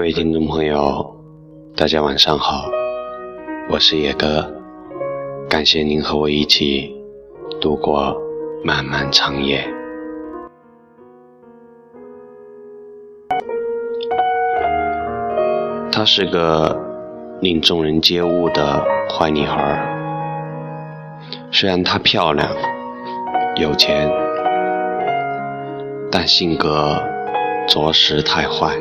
各位听众朋友，大家晚上好，我是野哥，感谢您和我一起度过漫漫长夜。她是个令众人皆恶的坏女孩，虽然她漂亮、有钱，但性格着实太坏。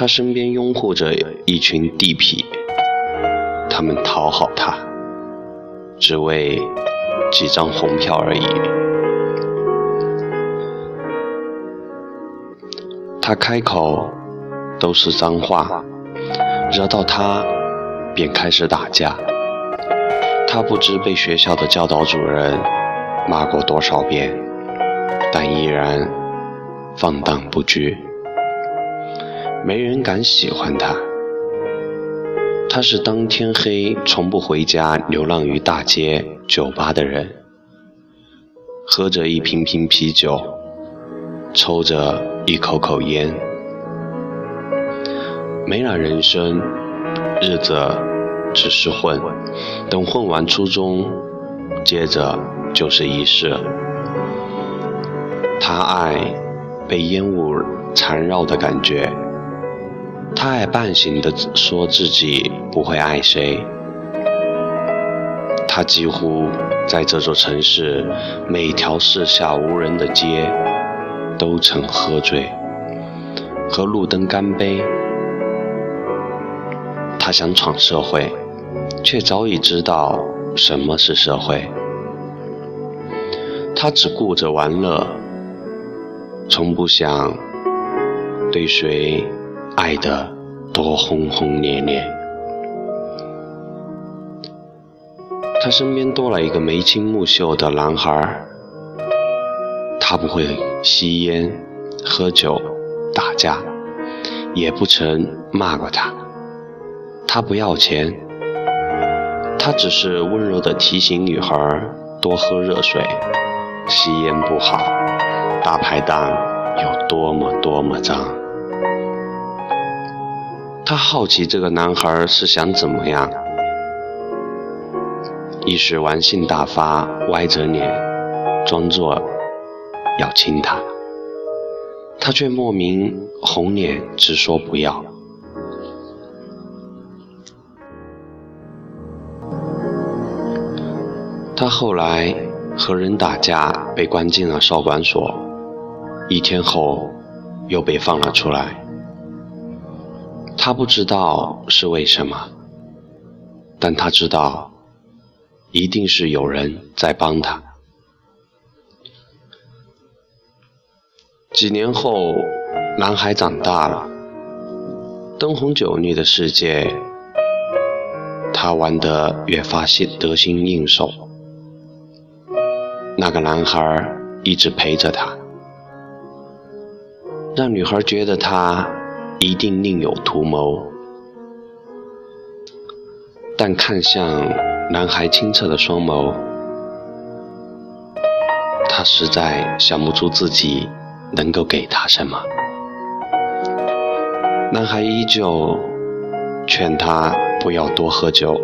他身边拥护着一群地痞，他们讨好他，只为几张红票而已。他开口都是脏话，惹到他便开始打架。他不知被学校的教导主任骂过多少遍，但依然放荡不拘。没人敢喜欢他。他是当天黑从不回家，流浪于大街酒吧的人，喝着一瓶瓶啤酒，抽着一口口烟，没了人生，日子只是混。等混完初中，接着就是一世。他爱被烟雾缠绕的感觉。他爱半醒的说自己不会爱谁。他几乎在这座城市每条四下无人的街都曾喝醉，和路灯干杯。他想闯社会，却早已知道什么是社会。他只顾着玩乐，从不想对谁。爱得多轰轰烈烈，他身边多了一个眉清目秀的男孩他不会吸烟、喝酒、打架，也不曾骂过他。他不要钱，他只是温柔地提醒女孩多喝热水，吸烟不好，大排档有多么多么脏。他好奇这个男孩是想怎么样，一时玩性大发，歪着脸，装作要亲他，他却莫名红脸直说不要。他后来和人打架，被关进了少管所，一天后又被放了出来。他不知道是为什么，但他知道，一定是有人在帮他。几年后，男孩长大了，灯红酒绿的世界，他玩得越发心得心应手。那个男孩一直陪着他，让女孩觉得他。一定另有图谋，但看向男孩清澈的双眸，他实在想不出自己能够给他什么。男孩依旧劝他不要多喝酒，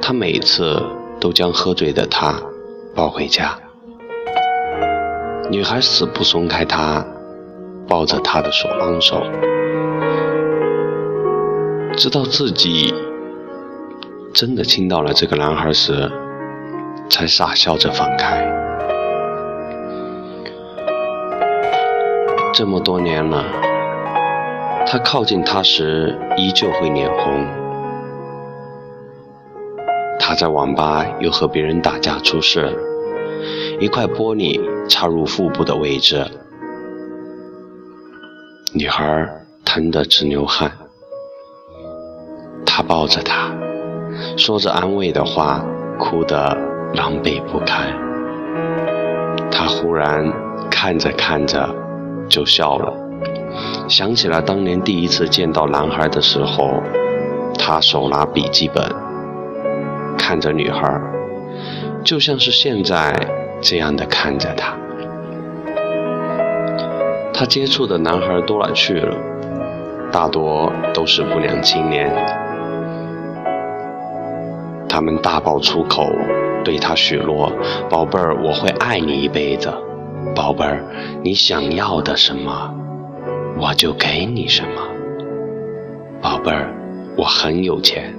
他每次都将喝醉的他抱回家，女孩死不松开他。抱着他的手昂首，知道自己真的亲到了这个男孩时，才傻笑着放开。这么多年了，他靠近他时依旧会脸红。他在网吧又和别人打架出事，一块玻璃插入腹部的位置。女孩疼得直流汗，他抱着她，说着安慰的话，哭得狼狈不堪。他忽然看着看着就笑了，想起了当年第一次见到男孩的时候，他手拿笔记本，看着女孩，就像是现在这样的看着她。他接触的男孩多了去了，大多都是不良青年。他们大爆粗口，对他许诺：“宝贝儿，我会爱你一辈子。宝贝儿，你想要的什么，我就给你什么。宝贝儿，我很有钱。”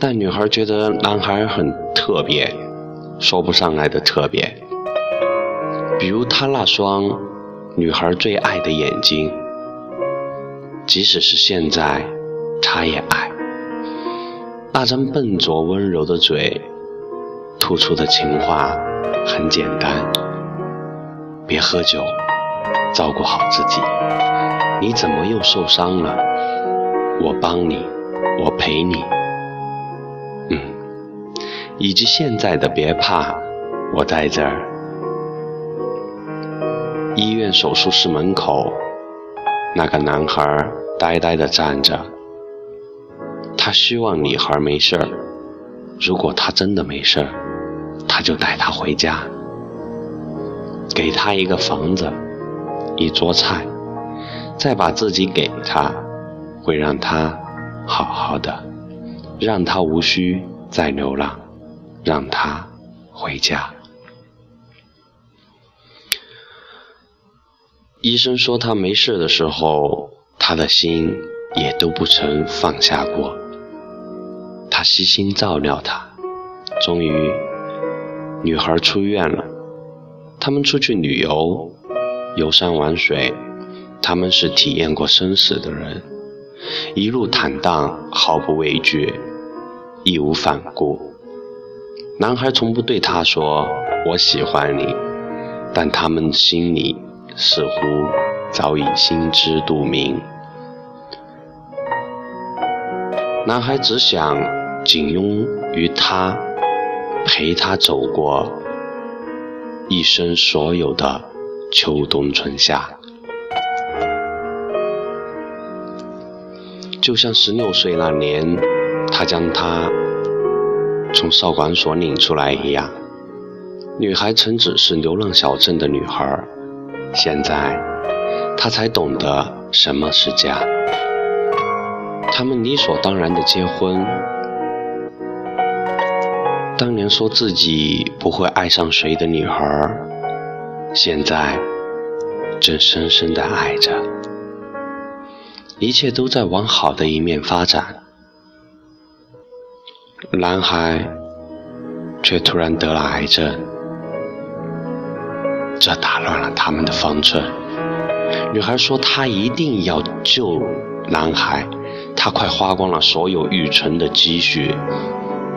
但女孩觉得男孩很特别，说不上来的特别。比如他那双女孩最爱的眼睛，即使是现在，她也爱。那张笨拙温柔的嘴，吐出的情话很简单：别喝酒，照顾好自己。你怎么又受伤了？我帮你，我陪你。嗯以及现在的别怕，我在这儿。医院手术室门口，那个男孩呆呆地站着。他希望女孩没事儿。如果他真的没事儿，他就带她回家，给她一个房子，一桌菜，再把自己给她，会让她好好的，让她无需再流浪。让他回家。医生说他没事的时候，他的心也都不曾放下过。他悉心照料他。终于，女孩出院了。他们出去旅游，游山玩水。他们是体验过生死的人，一路坦荡，毫不畏惧，义无反顾。男孩从不对她说“我喜欢你”，但他们心里似乎早已心知肚明。男孩只想紧拥于她，陪她走过一生所有的秋冬春夏，就像十六岁那年，他将她。从少管所领出来一样，女孩曾只是流浪小镇的女孩，现在他才懂得什么是家。他们理所当然的结婚。当年说自己不会爱上谁的女孩，现在正深深的爱着。一切都在往好的一面发展。男孩却突然得了癌症，这打乱了他们的方寸。女孩说：“她一定要救男孩，她快花光了所有预存的积蓄，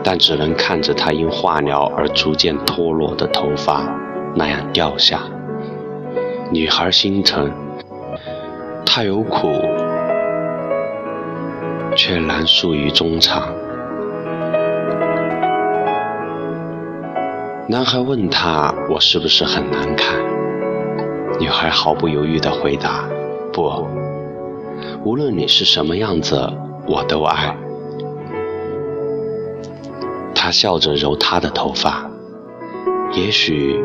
但只能看着他因化疗而逐渐脱落的头发那样掉下。女孩心疼，她有苦，却难诉于衷肠。”男孩问她：“我是不是很难看？”女孩毫不犹豫地回答：“不，无论你是什么样子，我都爱。”他笑着揉她的头发：“也许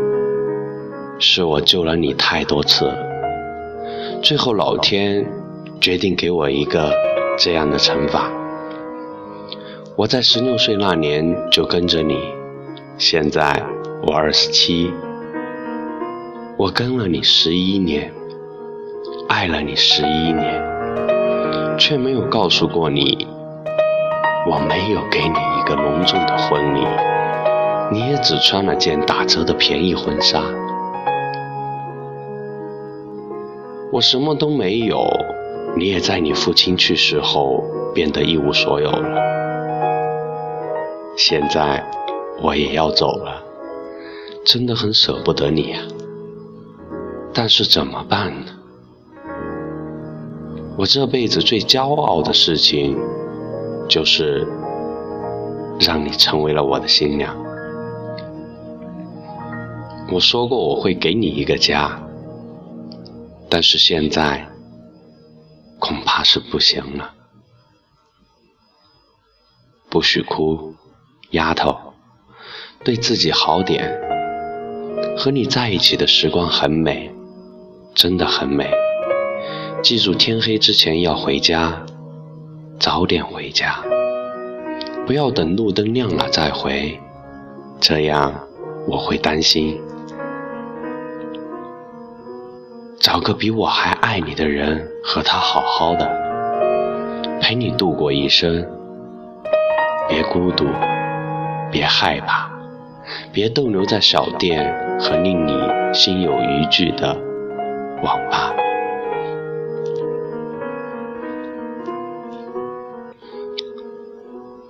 是我救了你太多次，最后老天决定给我一个这样的惩罚。我在十六岁那年就跟着你。”现在我二十七，我跟了你十一年，爱了你十一年，却没有告诉过你，我没有给你一个隆重的婚礼，你也只穿了件打折的便宜婚纱。我什么都没有，你也在你父亲去世后变得一无所有了。现在。我也要走了，真的很舍不得你呀。但是怎么办呢？我这辈子最骄傲的事情，就是让你成为了我的新娘。我说过我会给你一个家，但是现在恐怕是不行了。不许哭，丫头。对自己好点，和你在一起的时光很美，真的很美。记住，天黑之前要回家，早点回家，不要等路灯亮了再回，这样我会担心。找个比我还爱你的人，和他好好的，陪你度过一生。别孤独，别害怕，别逗留在小店和令你心有余悸的网吧。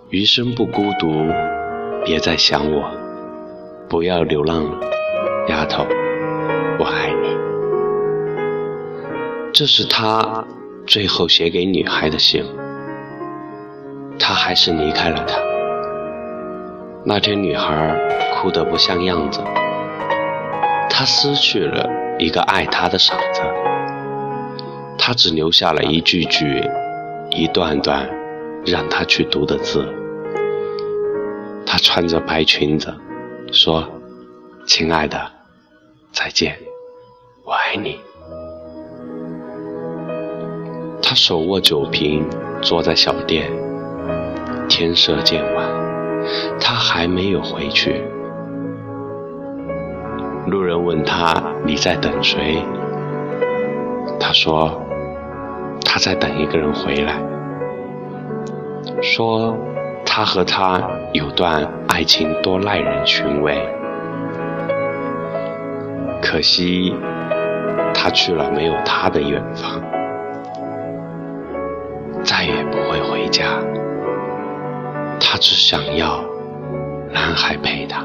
余生不孤独，别再想我，不要流浪了，丫头，我爱你。这是他最后写给女孩的信，他还是离开了她。那天女孩哭得不像样子，他失去了一个爱他的傻子，他只留下了一句句、一段段让他去读的字。他穿着白裙子，说：“亲爱的，再见，我爱你。”他手握酒瓶，坐在小店。天色渐晚，他还没有回去。路人问她：“你在等谁？”她说：“她在等一个人回来。”说。他和她有段爱情多耐人寻味，可惜他去了没有他的远方，再也不会回家。他只想要男孩陪她，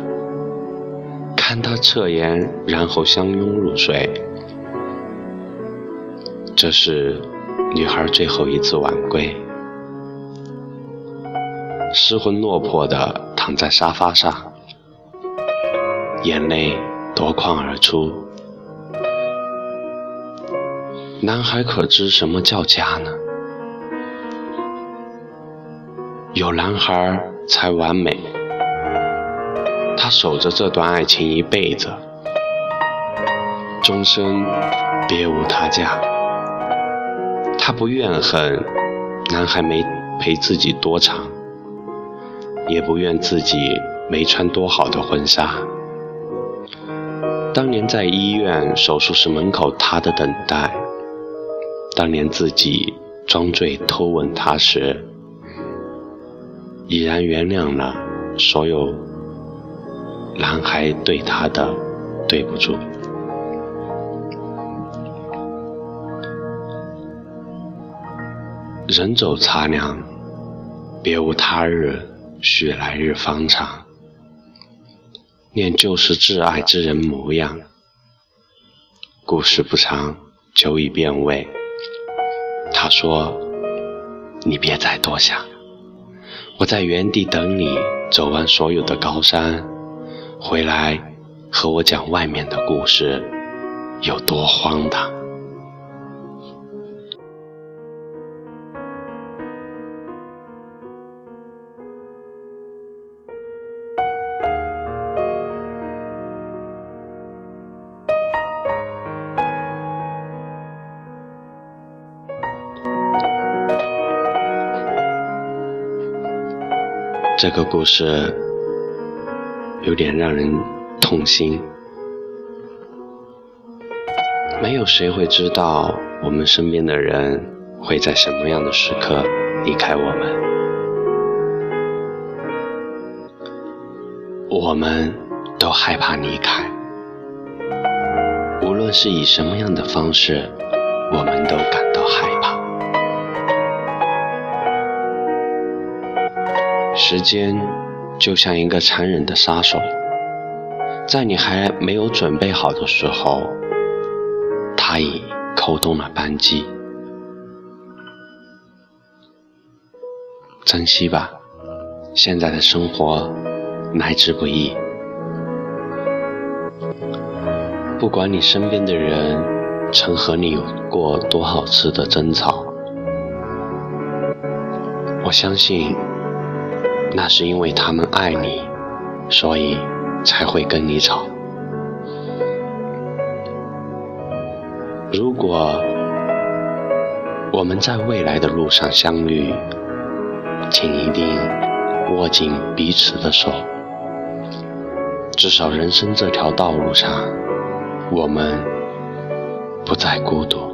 看她侧颜，然后相拥入睡。这是女孩最后一次晚归。失魂落魄的躺在沙发上，眼泪夺眶而出。男孩可知什么叫家呢？有男孩才完美。他守着这段爱情一辈子，终身别无他家。他不怨恨男孩没陪自己多长。也不怨自己没穿多好的婚纱。当年在医院手术室门口，他的等待；当年自己装醉偷吻他时，已然原谅了所有男孩对他的对不住。人走茶凉，别无他日。许来日方长，念旧时挚爱之人模样。故事不长，久已变味。他说：“你别再多想，我在原地等你走完所有的高山，回来和我讲外面的故事有多荒唐。”这个故事有点让人痛心。没有谁会知道我们身边的人会在什么样的时刻离开我们。我们都害怕离开，无论是以什么样的方式，我们都感到害怕。时间就像一个残忍的杀手，在你还没有准备好的时候，他已扣动了扳机。珍惜吧，现在的生活来之不易。不管你身边的人曾和你有过多少次的争吵，我相信。那是因为他们爱你所以才会跟你吵。如果我们在未来的路上相遇请一定握紧彼此的手至少人生这条道路上我们不再孤独。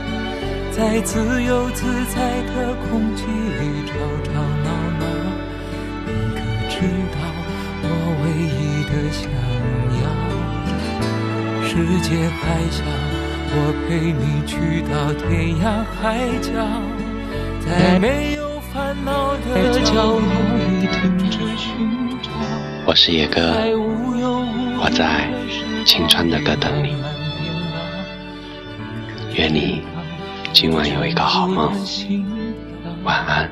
在自由自在的空气里吵吵闹闹。你可知道我唯一的想要？世界还小，我陪你去到天涯海角，在没有烦恼的角落里停止寻找。我是野哥。我在青春的歌灯里，愿你今晚有一个好梦，晚安。